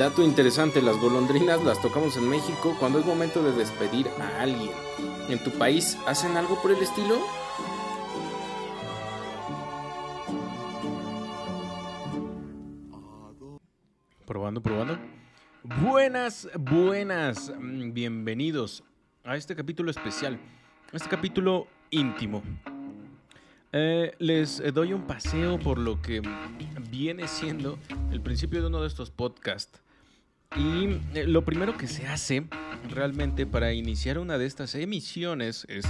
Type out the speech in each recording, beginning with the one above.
Dato interesante, las golondrinas las tocamos en México cuando es momento de despedir a alguien. ¿En tu país hacen algo por el estilo? Probando, probando. Buenas, buenas. mm, Bienvenidos a este capítulo especial. Este capítulo íntimo. Eh, les doy un paseo por lo que viene siendo el principio de uno de estos podcasts. Y eh, lo primero que se hace realmente para iniciar una de estas emisiones es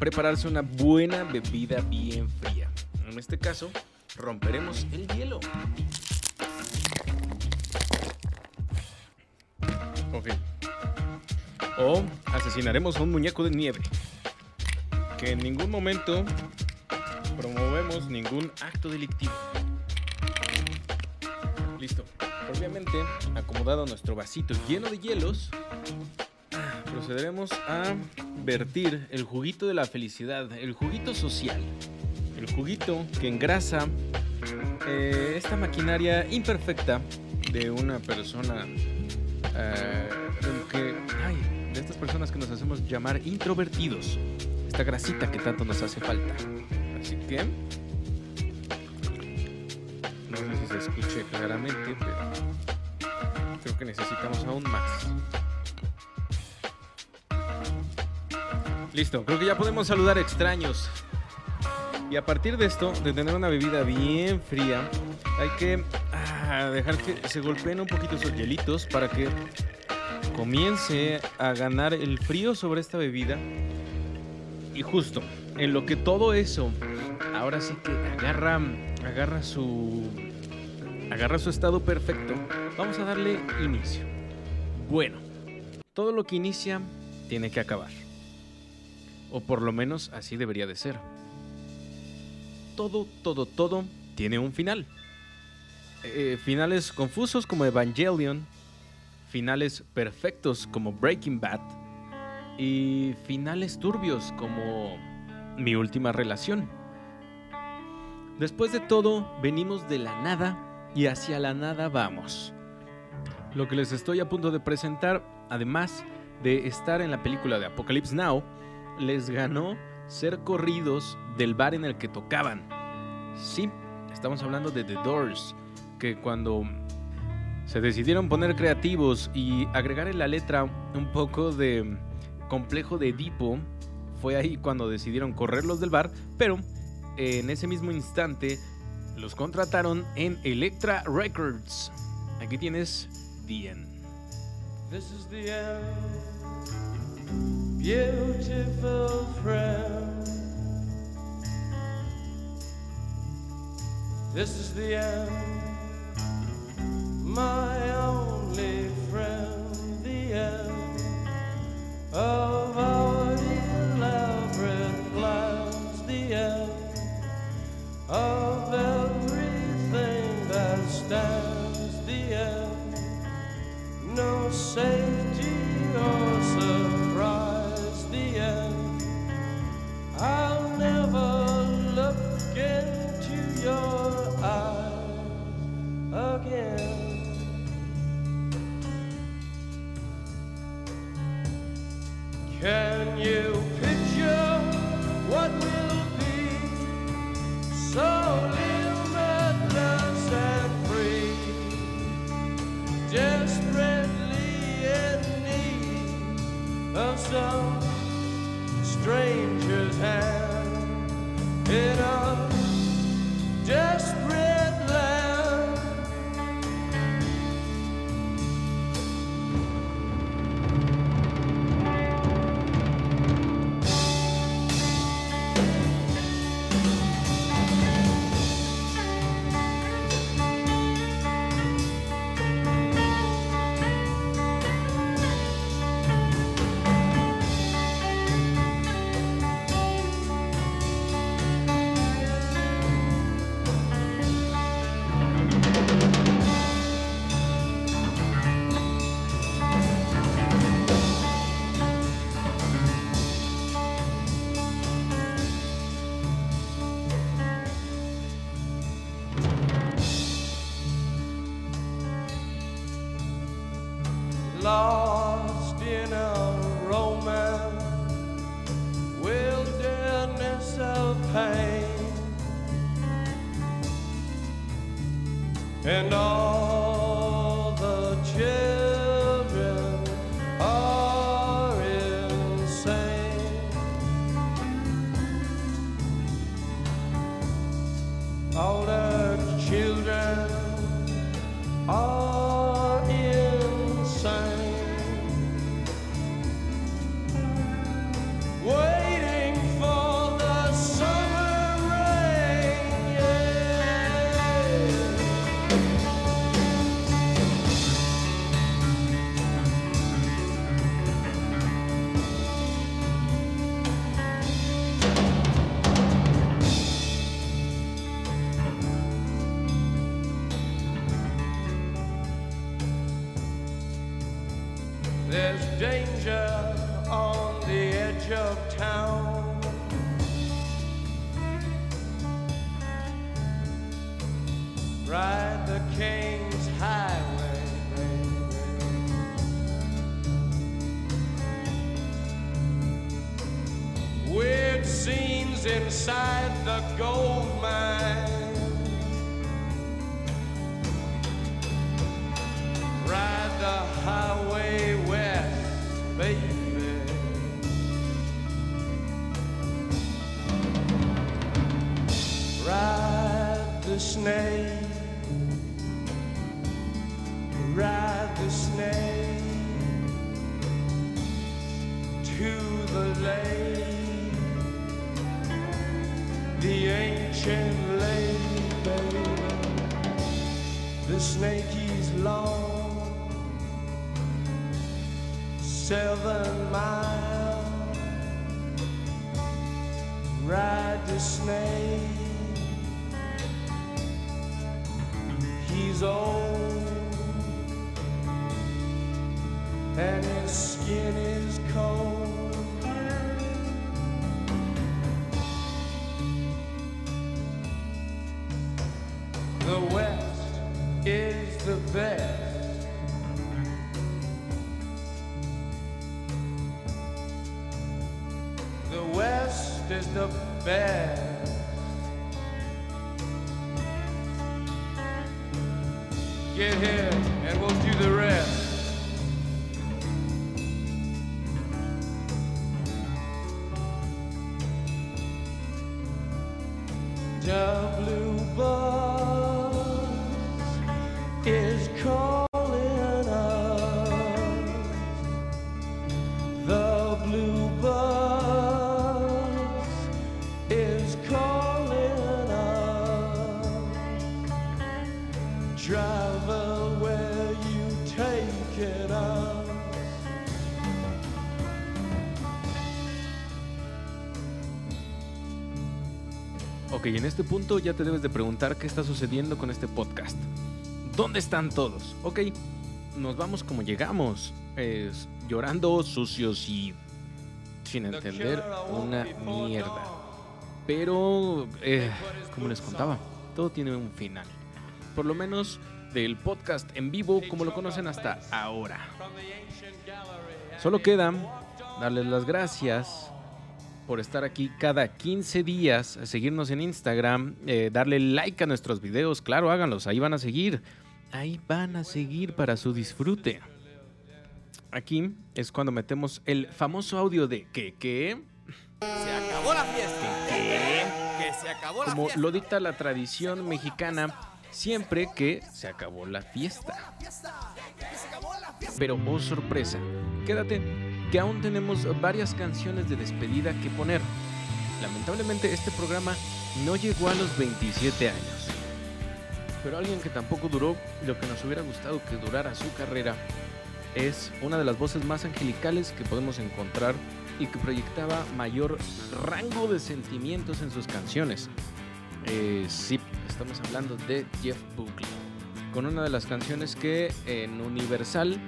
prepararse una buena bebida bien fría. En este caso, romperemos el hielo. Ok. O asesinaremos a un muñeco de nieve. Que en ningún momento promovemos ningún acto delictivo. Acomodado nuestro vasito lleno de hielos, procederemos a vertir el juguito de la felicidad, el juguito social, el juguito que engrasa eh, esta maquinaria imperfecta de una persona eh, de estas personas que nos hacemos llamar introvertidos, esta grasita que tanto nos hace falta. Así que no sé si se escuche claramente, pero que necesitamos aún más. Listo, creo que ya podemos saludar extraños. Y a partir de esto, de tener una bebida bien fría, hay que ah, dejar que se golpeen un poquito esos hielitos para que comience a ganar el frío sobre esta bebida. Y justo, en lo que todo eso ahora sí que agarra, agarra su, agarra su estado perfecto, vamos a darle inicio. Bueno, todo lo que inicia tiene que acabar. O por lo menos así debería de ser. Todo, todo, todo tiene un final. Eh, finales confusos como Evangelion, finales perfectos como Breaking Bad y finales turbios como Mi última relación. Después de todo, venimos de la nada y hacia la nada vamos. Lo que les estoy a punto de presentar, además de estar en la película de Apocalypse Now, les ganó ser corridos del bar en el que tocaban. Sí, estamos hablando de The Doors, que cuando se decidieron poner creativos y agregar en la letra un poco de complejo de Edipo, fue ahí cuando decidieron correrlos del bar, pero en ese mismo instante los contrataron en Electra Records. Aquí tienes The End. This is the end, beautiful friend. This is the end, my only Some stranger. And all The West is the best. The West is the best. Get here Where you us? Ok, en este punto ya te debes de preguntar qué está sucediendo con este podcast. ¿Dónde están todos? Ok, nos vamos como llegamos. Es llorando, sucios y sin entender una mierda. Pero, eh, como les contaba, todo tiene un final. Por lo menos del podcast en vivo como lo conocen hasta ahora. Solo queda darles las gracias por estar aquí cada 15 días, seguirnos en Instagram, eh, darle like a nuestros videos, claro, háganlos, ahí van a seguir, ahí van a seguir para su disfrute. Aquí es cuando metemos el famoso audio de que que Se acabó la fiesta. Que se acabó la como fiesta. lo dicta la tradición mexicana, siempre que se acabó la fiesta. Pero oh sorpresa, quédate que aún tenemos varias canciones de despedida que poner. Lamentablemente este programa no llegó a los 27 años. Pero alguien que tampoco duró lo que nos hubiera gustado que durara su carrera es una de las voces más angelicales que podemos encontrar y que proyectaba mayor rango de sentimientos en sus canciones. Eh, sí, estamos hablando de Jeff Buckley, con una de las canciones que en Universal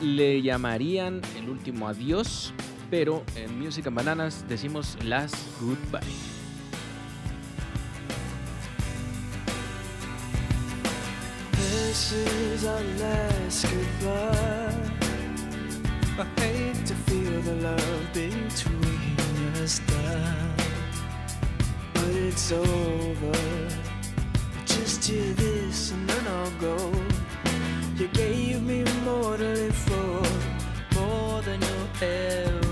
le llamarían el último adiós, pero en Music and Bananas decimos last goodbye. This is our last goodbye. I hate to feel the love between us it's over. Just hear this and then I'll go. You gave me more to live for, more than you'll ever.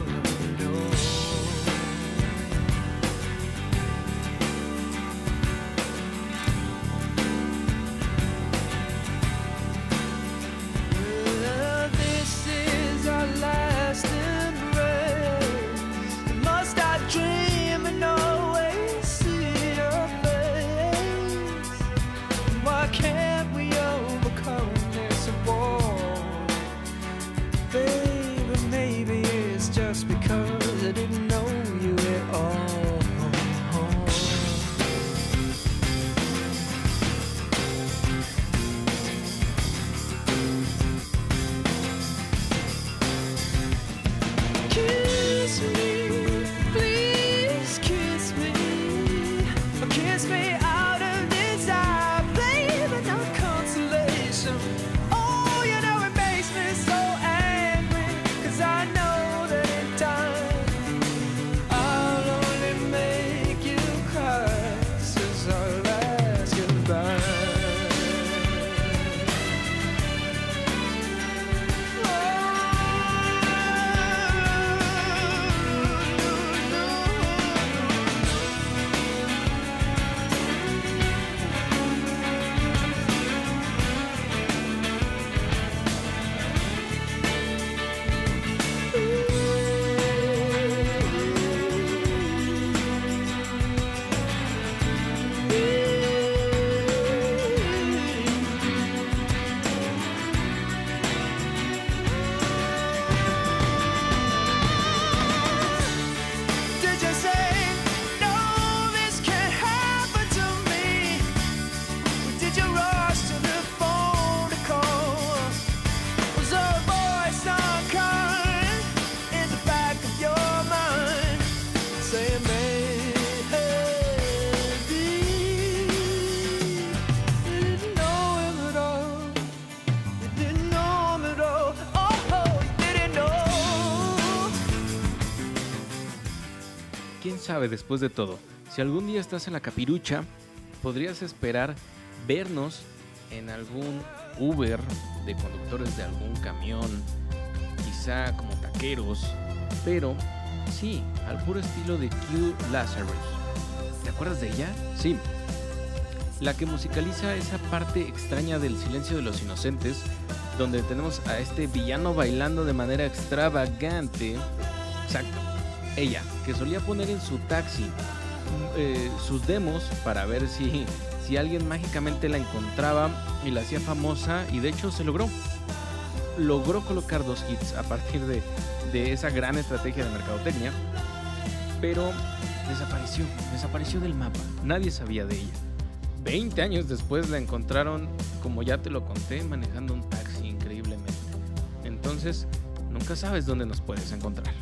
Después de todo, si algún día estás en la capirucha, podrías esperar vernos en algún Uber de conductores de algún camión, quizá como taqueros, pero sí, al puro estilo de Q Lazarus. ¿Te acuerdas de ella? Sí. La que musicaliza esa parte extraña del silencio de los inocentes, donde tenemos a este villano bailando de manera extravagante. Exacto. Ella, que solía poner en su taxi eh, sus demos para ver si, si alguien mágicamente la encontraba y la hacía famosa y de hecho se logró. Logró colocar dos hits a partir de, de esa gran estrategia de mercadotecnia, pero desapareció, desapareció del mapa. Nadie sabía de ella. 20 años después la encontraron, como ya te lo conté, manejando un taxi increíblemente. Entonces, nunca sabes dónde nos puedes encontrar.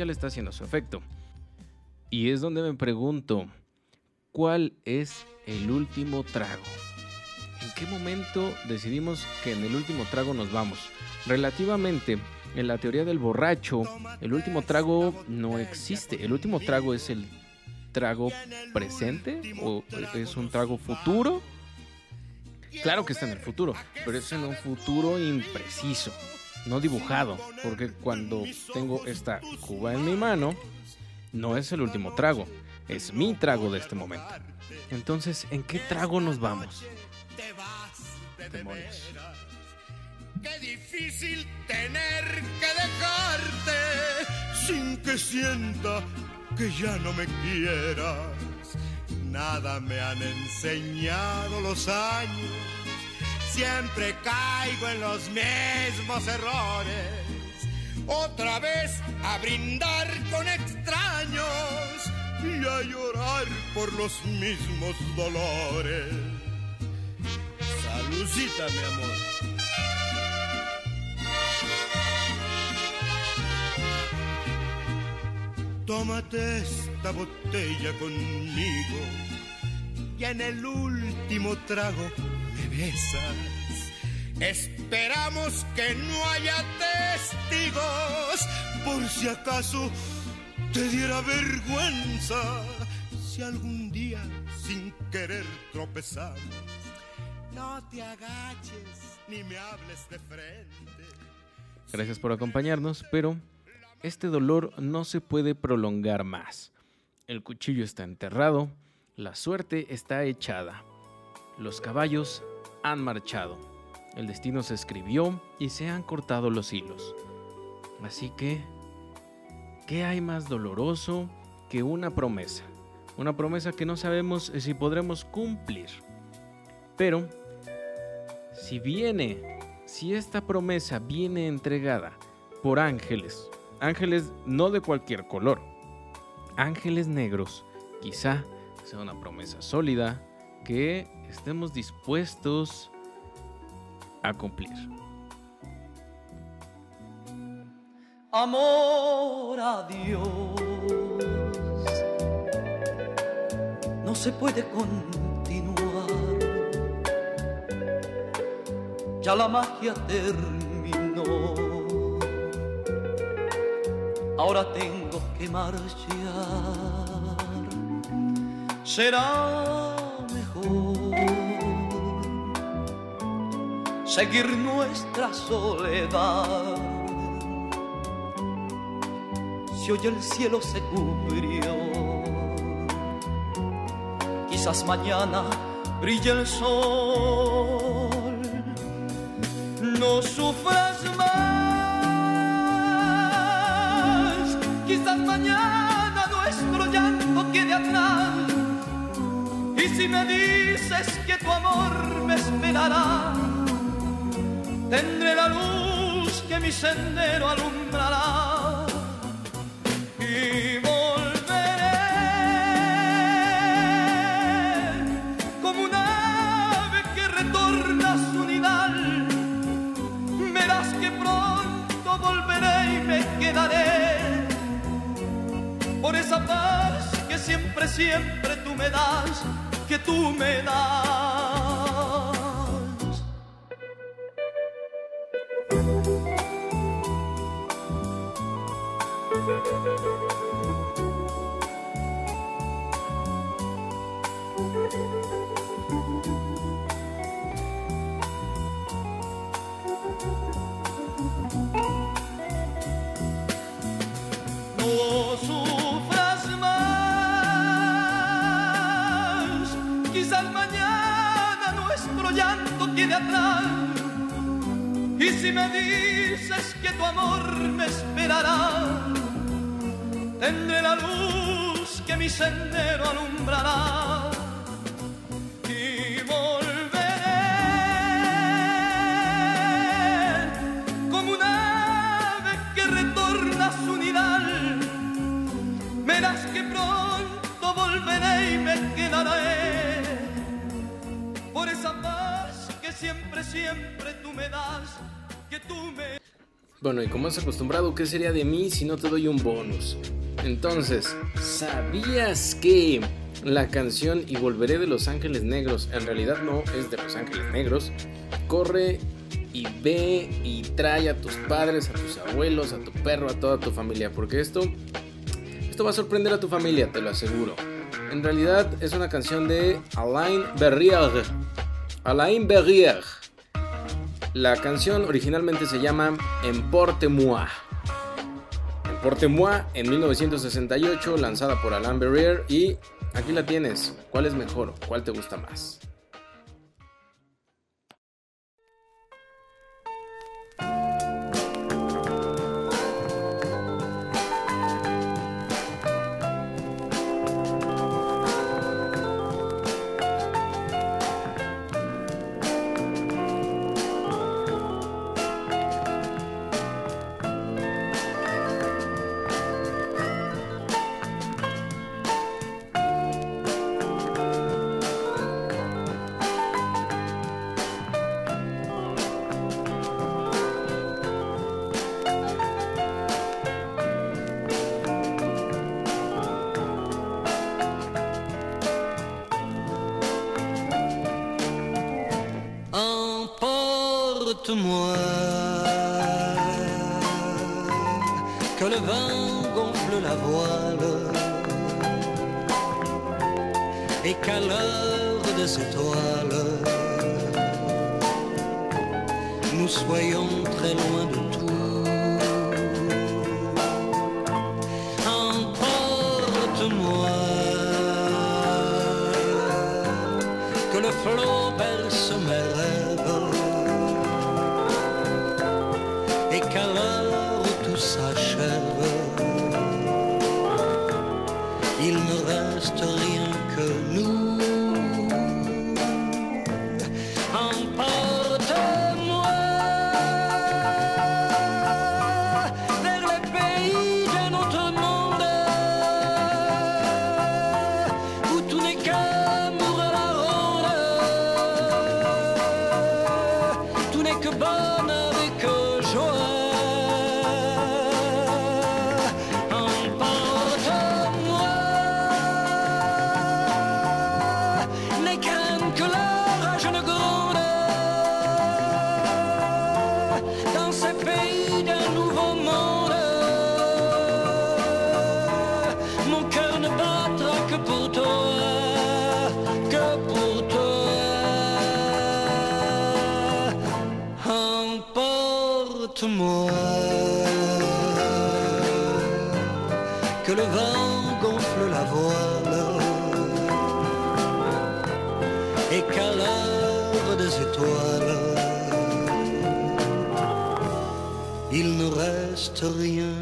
Social está haciendo su efecto. Y es donde me pregunto, ¿cuál es el último trago? ¿En qué momento decidimos que en el último trago nos vamos? Relativamente, en la teoría del borracho, el último trago no existe. El último trago es el trago presente o es un trago futuro. Claro que está en el futuro, pero es en un futuro impreciso, no dibujado, porque cuando tengo esta cuba en mi mano, no es el último trago, es mi trago de este momento. Entonces, ¿en qué trago nos vamos? Demonios. Qué difícil tener que dejarte sin que sienta que ya no me quieras. Nada me han enseñado los años. Siempre caigo en los mismos errores. Otra vez a brindar con extraños y a llorar por los mismos dolores. Saludcita, mi amor. Tómate esta botella conmigo y en el último trago me besas. Esperamos que no haya testigos por si acaso te diera vergüenza si algún día sin querer tropezamos. No te agaches ni me hables de frente. Gracias por acompañarnos, pero este dolor no se puede prolongar más. El cuchillo está enterrado, la suerte está echada. Los caballos han marchado. El destino se escribió y se han cortado los hilos. Así que, ¿qué hay más doloroso que una promesa? Una promesa que no sabemos si podremos cumplir. Pero, si viene, si esta promesa viene entregada por ángeles, ángeles no de cualquier color, ángeles negros, quizá sea una promesa sólida que estemos dispuestos a cumplir. Amor a Dios, no se puede continuar. Ya la magia terminó. Ahora tengo que marchar. Será seguir nuestra soledad. Si hoy el cielo se cubrió, quizás mañana brille el sol. No sufras más, quizás mañana nuestro llanto quede atrás. Y si me dices que tu amor me esperará, tendré la luz que mi sendero alumbrará. Y volveré como un ave que retorna a su nidal. Verás que pronto volveré y me quedaré por esa paz que siempre, siempre tú me das, que tú me das. Y si me dices que tu amor me esperará, tendré la luz que mi sendero alumbrará. Y volveré como un ave que retorna a su nidal. Verás que pronto volveré y me quedaré por esa siempre, tú me das, que Bueno, y como has acostumbrado, ¿qué sería de mí si no te doy un bonus? Entonces, ¿sabías que la canción Y Volveré de Los Ángeles Negros en realidad no es de Los Ángeles Negros? Corre y ve y trae a tus padres, a tus abuelos, a tu perro, a toda tu familia, porque esto, esto va a sorprender a tu familia, te lo aseguro. En realidad es una canción de Alain Berrier. Alain Berrier. La canción originalmente se llama Emporte-moi. Emporte-moi en 1968, lanzada por Alain Berrier y aquí la tienes. ¿Cuál es mejor? ¿Cuál te gusta más? Moi que le vent gonfle la voile. Et qu'à l'heure des étoiles nous soyons très loin de tout. Emporte-moi. Que le flot berce mes Emporte-moi, que le vent gonfle la voile et qu'à l'heure des étoiles, il ne reste rien.